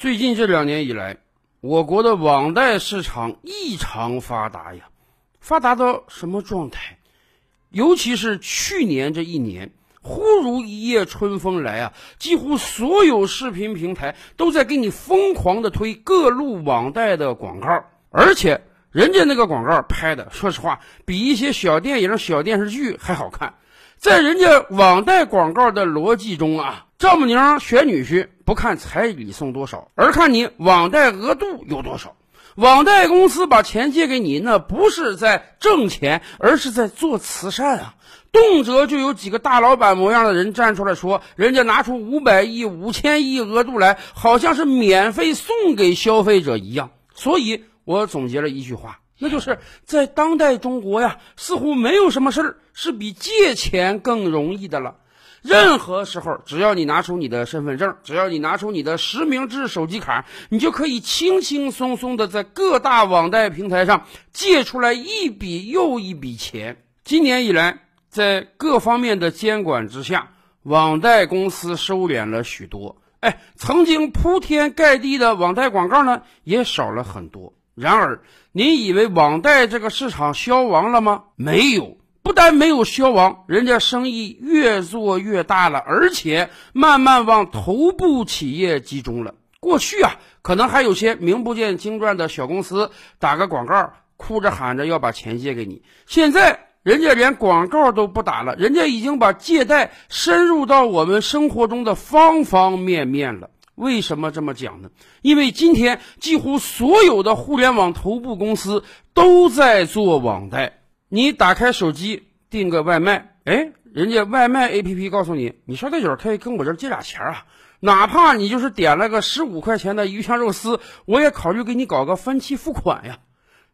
最近这两年以来，我国的网贷市场异常发达呀，发达到什么状态？尤其是去年这一年，忽如一夜春风来啊，几乎所有视频平台都在给你疯狂的推各路网贷的广告，而且人家那个广告拍的，说实话，比一些小电影、小电视剧还好看。在人家网贷广告的逻辑中啊，丈母娘选女婿不看彩礼送多少，而看你网贷额度有多少。网贷公司把钱借给你，那不是在挣钱，而是在做慈善啊！动辄就有几个大老板模样的人站出来说，人家拿出五百亿、五千亿额度来，好像是免费送给消费者一样。所以我总结了一句话。那就是在当代中国呀，似乎没有什么事儿是比借钱更容易的了。任何时候，只要你拿出你的身份证，只要你拿出你的实名制手机卡，你就可以轻轻松松的在各大网贷平台上借出来一笔又一笔钱。今年以来，在各方面的监管之下，网贷公司收敛了许多。哎，曾经铺天盖地的网贷广告呢，也少了很多。然而，您以为网贷这个市场消亡了吗？没有，不但没有消亡，人家生意越做越大了，而且慢慢往头部企业集中了。过去啊，可能还有些名不见经传的小公司打个广告，哭着喊着要把钱借给你。现在，人家连广告都不打了，人家已经把借贷深入到我们生活中的方方面面了。为什么这么讲呢？因为今天几乎所有的互联网头部公司都在做网贷。你打开手机订个外卖，哎，人家外卖 APP 告诉你，你捎带脚可以跟我这借俩钱啊。哪怕你就是点了个十五块钱的鱼香肉丝，我也考虑给你搞个分期付款呀。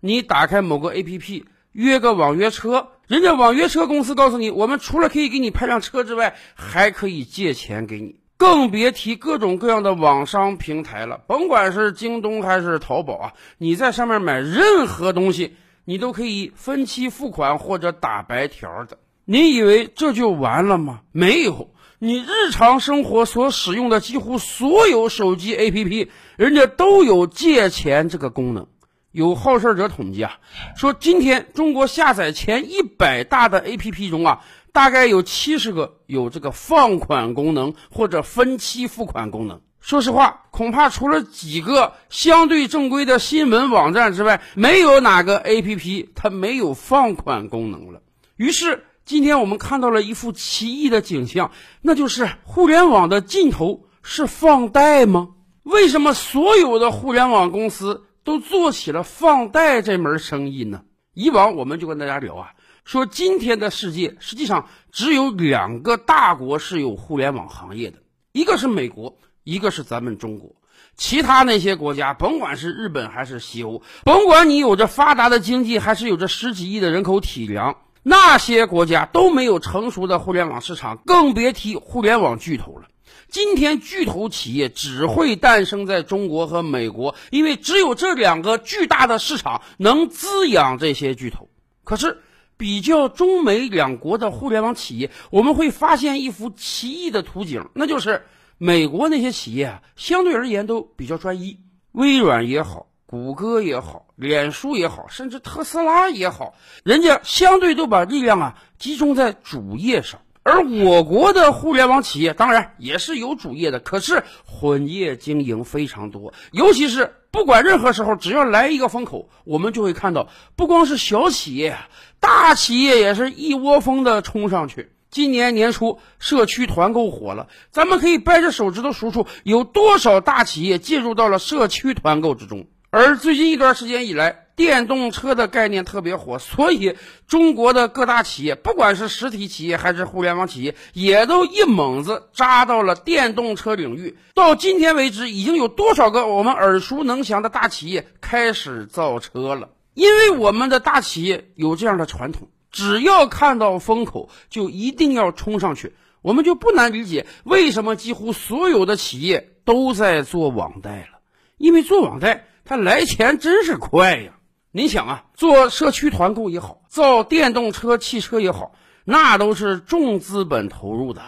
你打开某个 APP 约个网约车，人家网约车公司告诉你，我们除了可以给你派辆车之外，还可以借钱给你。更别提各种各样的网商平台了，甭管是京东还是淘宝啊，你在上面买任何东西，你都可以分期付款或者打白条的。你以为这就完了吗？没有，你日常生活所使用的几乎所有手机 APP，人家都有借钱这个功能。有好事者统计啊，说今天中国下载前一百大的 APP 中啊。大概有七十个有这个放款功能或者分期付款功能。说实话，恐怕除了几个相对正规的新闻网站之外，没有哪个 APP 它没有放款功能了。于是，今天我们看到了一幅奇异的景象，那就是互联网的尽头是放贷吗？为什么所有的互联网公司都做起了放贷这门生意呢？以往我们就跟大家聊啊。说今天的世界实际上只有两个大国是有互联网行业的，一个是美国，一个是咱们中国。其他那些国家，甭管是日本还是西欧，甭管你有着发达的经济，还是有着十几亿的人口体量，那些国家都没有成熟的互联网市场，更别提互联网巨头了。今天巨头企业只会诞生在中国和美国，因为只有这两个巨大的市场能滋养这些巨头。可是。比较中美两国的互联网企业，我们会发现一幅奇异的图景，那就是美国那些企业啊，相对而言都比较专一。微软也好，谷歌也好，脸书也好，甚至特斯拉也好，人家相对都把力量啊集中在主业上。而我国的互联网企业当然也是有主业的，可是混业经营非常多，尤其是。不管任何时候，只要来一个风口，我们就会看到，不光是小企业，大企业也是一窝蜂的冲上去。今年年初，社区团购火了，咱们可以掰着手指头数数，有多少大企业介入到了社区团购之中。而最近一段时间以来，电动车的概念特别火，所以中国的各大企业，不管是实体企业还是互联网企业，也都一猛子扎到了电动车领域。到今天为止，已经有多少个我们耳熟能详的大企业开始造车了？因为我们的大企业有这样的传统，只要看到风口，就一定要冲上去。我们就不难理解为什么几乎所有的企业都在做网贷了，因为做网贷它来钱真是快呀。你想啊，做社区团购也好，造电动车、汽车也好，那都是重资本投入的，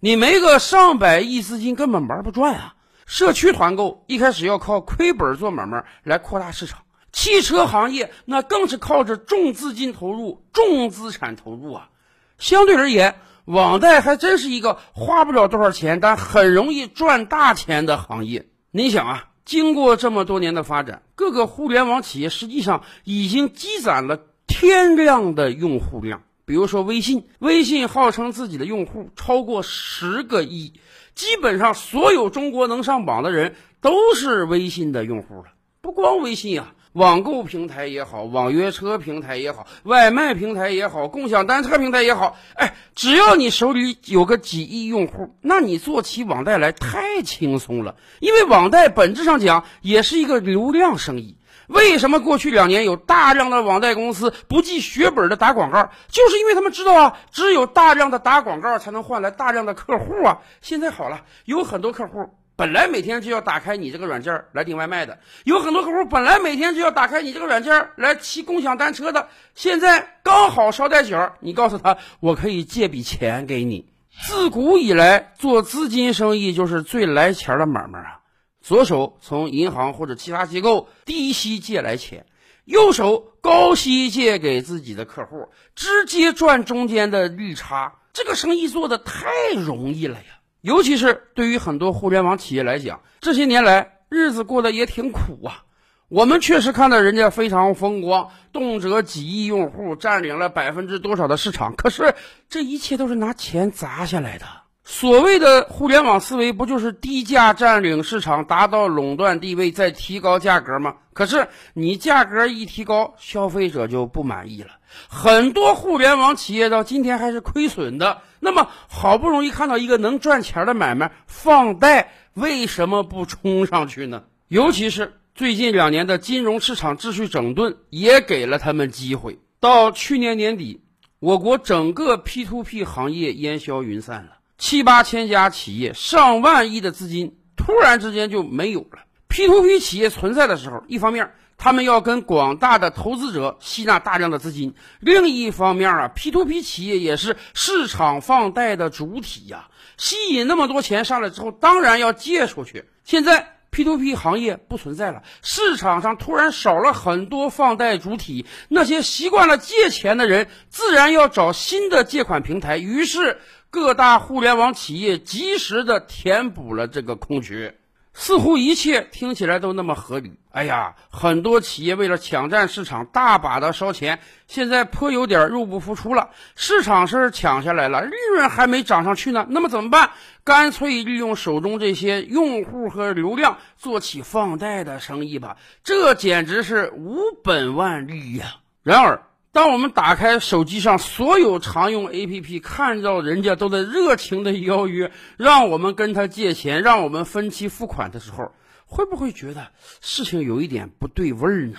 你没个上百亿资金根本玩不转啊。社区团购一开始要靠亏本做买卖来扩大市场，汽车行业那更是靠着重资金投入、重资产投入啊。相对而言，网贷还真是一个花不了多少钱，但很容易赚大钱的行业。你想啊，经过这么多年的发展，各个互联网企业实际上已经积攒了天量的用户量。比如说微信，微信号称自己的用户超过十个亿。基本上所有中国能上榜的人都是微信的用户了。不光微信啊，网购平台也好，网约车平台也好，外卖平台也好，共享单车平台也好，哎，只要你手里有个几亿用户，那你做起网贷来太轻松了。因为网贷本质上讲也是一个流量生意。为什么过去两年有大量的网贷公司不计血本的打广告？就是因为他们知道啊，只有大量的打广告才能换来大量的客户啊。现在好了，有很多客户本来每天就要打开你这个软件来订外卖的，有很多客户本来每天就要打开你这个软件来骑共享单车的，现在刚好捎带脚，你告诉他我可以借笔钱给你。自古以来，做资金生意就是最来钱的买卖啊。左手从银行或者其他机构低息借来钱，右手高息借给自己的客户，直接赚中间的利差。这个生意做的太容易了呀！尤其是对于很多互联网企业来讲，这些年来日子过得也挺苦啊。我们确实看到人家非常风光，动辄几亿用户，占领了百分之多少的市场。可是这一切都是拿钱砸下来的。所谓的互联网思维，不就是低价占领市场，达到垄断地位，再提高价格吗？可是你价格一提高，消费者就不满意了。很多互联网企业到今天还是亏损的。那么好不容易看到一个能赚钱的买卖，放贷，为什么不冲上去呢？尤其是最近两年的金融市场秩序整顿，也给了他们机会。到去年年底，我国整个 P to P 行业烟消云散了。七八千家企业，上万亿的资金突然之间就没有了。P to P 企业存在的时候，一方面他们要跟广大的投资者吸纳大量的资金，另一方面啊，P to P 企业也是市场放贷的主体呀，吸引那么多钱上来之后，当然要借出去。现在 P to P 行业不存在了，市场上突然少了很多放贷主体，那些习惯了借钱的人自然要找新的借款平台，于是。各大互联网企业及时的填补了这个空缺，似乎一切听起来都那么合理。哎呀，很多企业为了抢占市场，大把的烧钱，现在颇有点入不敷出了。市场是抢下来了，利润还没涨上去呢，那么怎么办？干脆利用手中这些用户和流量，做起放贷的生意吧。这简直是无本万利呀！然而。当我们打开手机上所有常用 APP，看到人家都在热情的邀约，让我们跟他借钱，让我们分期付款的时候，会不会觉得事情有一点不对味儿呢？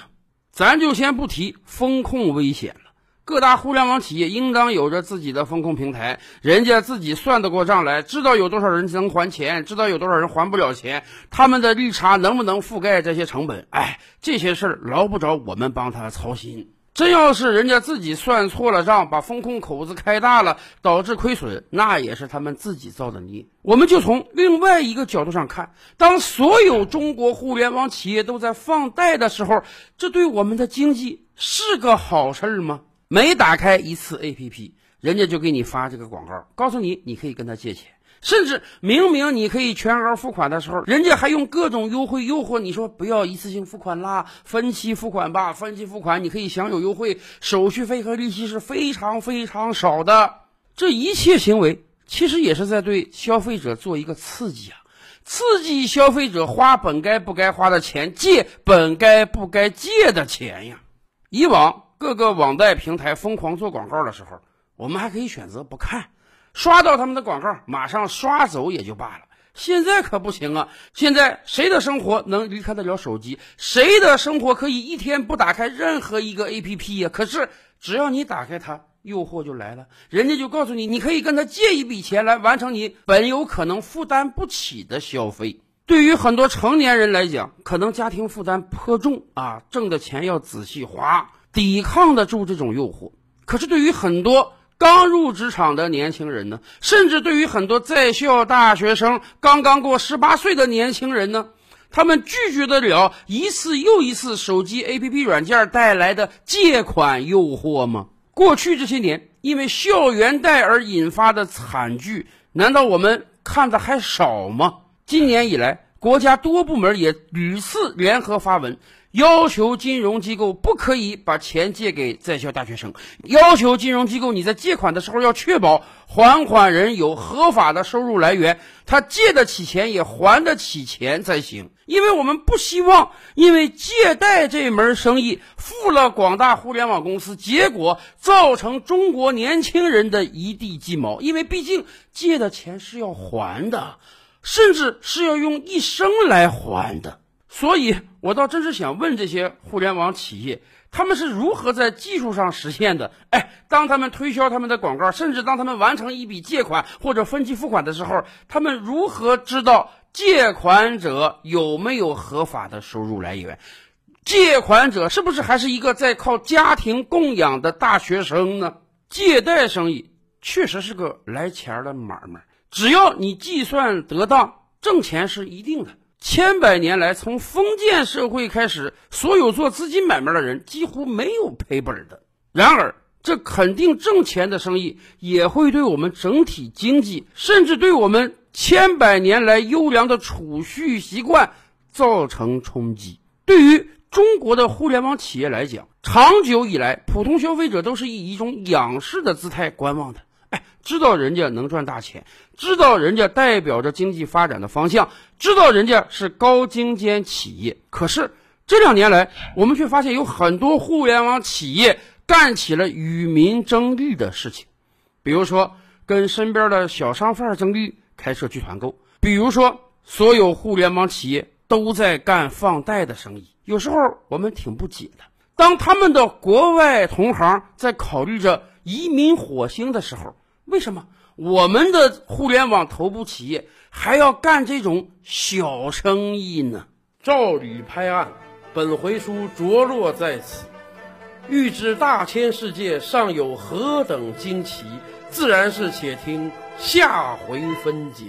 咱就先不提风控危险了，各大互联网企业应当有着自己的风控平台，人家自己算得过账来，知道有多少人能还钱，知道有多少人还不了钱，他们的利差能不能覆盖这些成本？哎，这些事儿捞不着我们帮他操心。真要是人家自己算错了账，把风控口子开大了，导致亏损，那也是他们自己造的孽。我们就从另外一个角度上看，当所有中国互联网企业都在放贷的时候，这对我们的经济是个好事儿吗？每打开一次 APP，人家就给你发这个广告，告诉你你可以跟他借钱。甚至明明你可以全额付款的时候，人家还用各种优惠诱惑你说不要一次性付款啦，分期付款吧，分期付款你可以享有优惠，手续费和利息是非常非常少的。这一切行为其实也是在对消费者做一个刺激啊，刺激消费者花本该不该花的钱，借本该不该借的钱呀。以往各个网贷平台疯狂做广告的时候，我们还可以选择不看。刷到他们的广告，马上刷走也就罢了。现在可不行啊！现在谁的生活能离开得了手机？谁的生活可以一天不打开任何一个 APP 呀？可是只要你打开它，诱惑就来了，人家就告诉你，你可以跟他借一笔钱来完成你本有可能负担不起的消费。对于很多成年人来讲，可能家庭负担颇重啊，挣的钱要仔细花，抵抗得住这种诱惑。可是对于很多……刚入职场的年轻人呢？甚至对于很多在校大学生、刚刚过十八岁的年轻人呢？他们拒绝得了一次又一次手机 APP 软件带来的借款诱惑吗？过去这些年，因为校园贷而引发的惨剧，难道我们看的还少吗？今年以来，国家多部门也屡次联合发文。要求金融机构不可以把钱借给在校大学生，要求金融机构你在借款的时候要确保还款人有合法的收入来源，他借得起钱也还得起钱才行。因为我们不希望因为借贷这门生意负了广大互联网公司，结果造成中国年轻人的一地鸡毛。因为毕竟借的钱是要还的，甚至是要用一生来还的。所以，我倒真是想问这些互联网企业，他们是如何在技术上实现的？哎，当他们推销他们的广告，甚至当他们完成一笔借款或者分期付款的时候，他们如何知道借款者有没有合法的收入来源？借款者是不是还是一个在靠家庭供养的大学生呢？借贷生意确实是个来钱的买卖，只要你计算得当，挣钱是一定的。千百年来，从封建社会开始，所有做资金买卖的人几乎没有赔本的。然而，这肯定挣钱的生意也会对我们整体经济，甚至对我们千百年来优良的储蓄习惯造成冲击。对于中国的互联网企业来讲，长久以来，普通消费者都是以一种仰视的姿态观望的。哎，知道人家能赚大钱，知道人家代表着经济发展的方向，知道人家是高精尖企业。可是这两年来，我们却发现有很多互联网企业干起了与民争利的事情，比如说跟身边的小商贩争利，开社区团购；比如说所有互联网企业都在干放贷的生意。有时候我们挺不解的，当他们的国外同行在考虑着移民火星的时候。为什么我们的互联网头部企业还要干这种小生意呢？照理拍案，本回书着落在此。欲知大千世界尚有何等惊奇，自然是且听下回分解。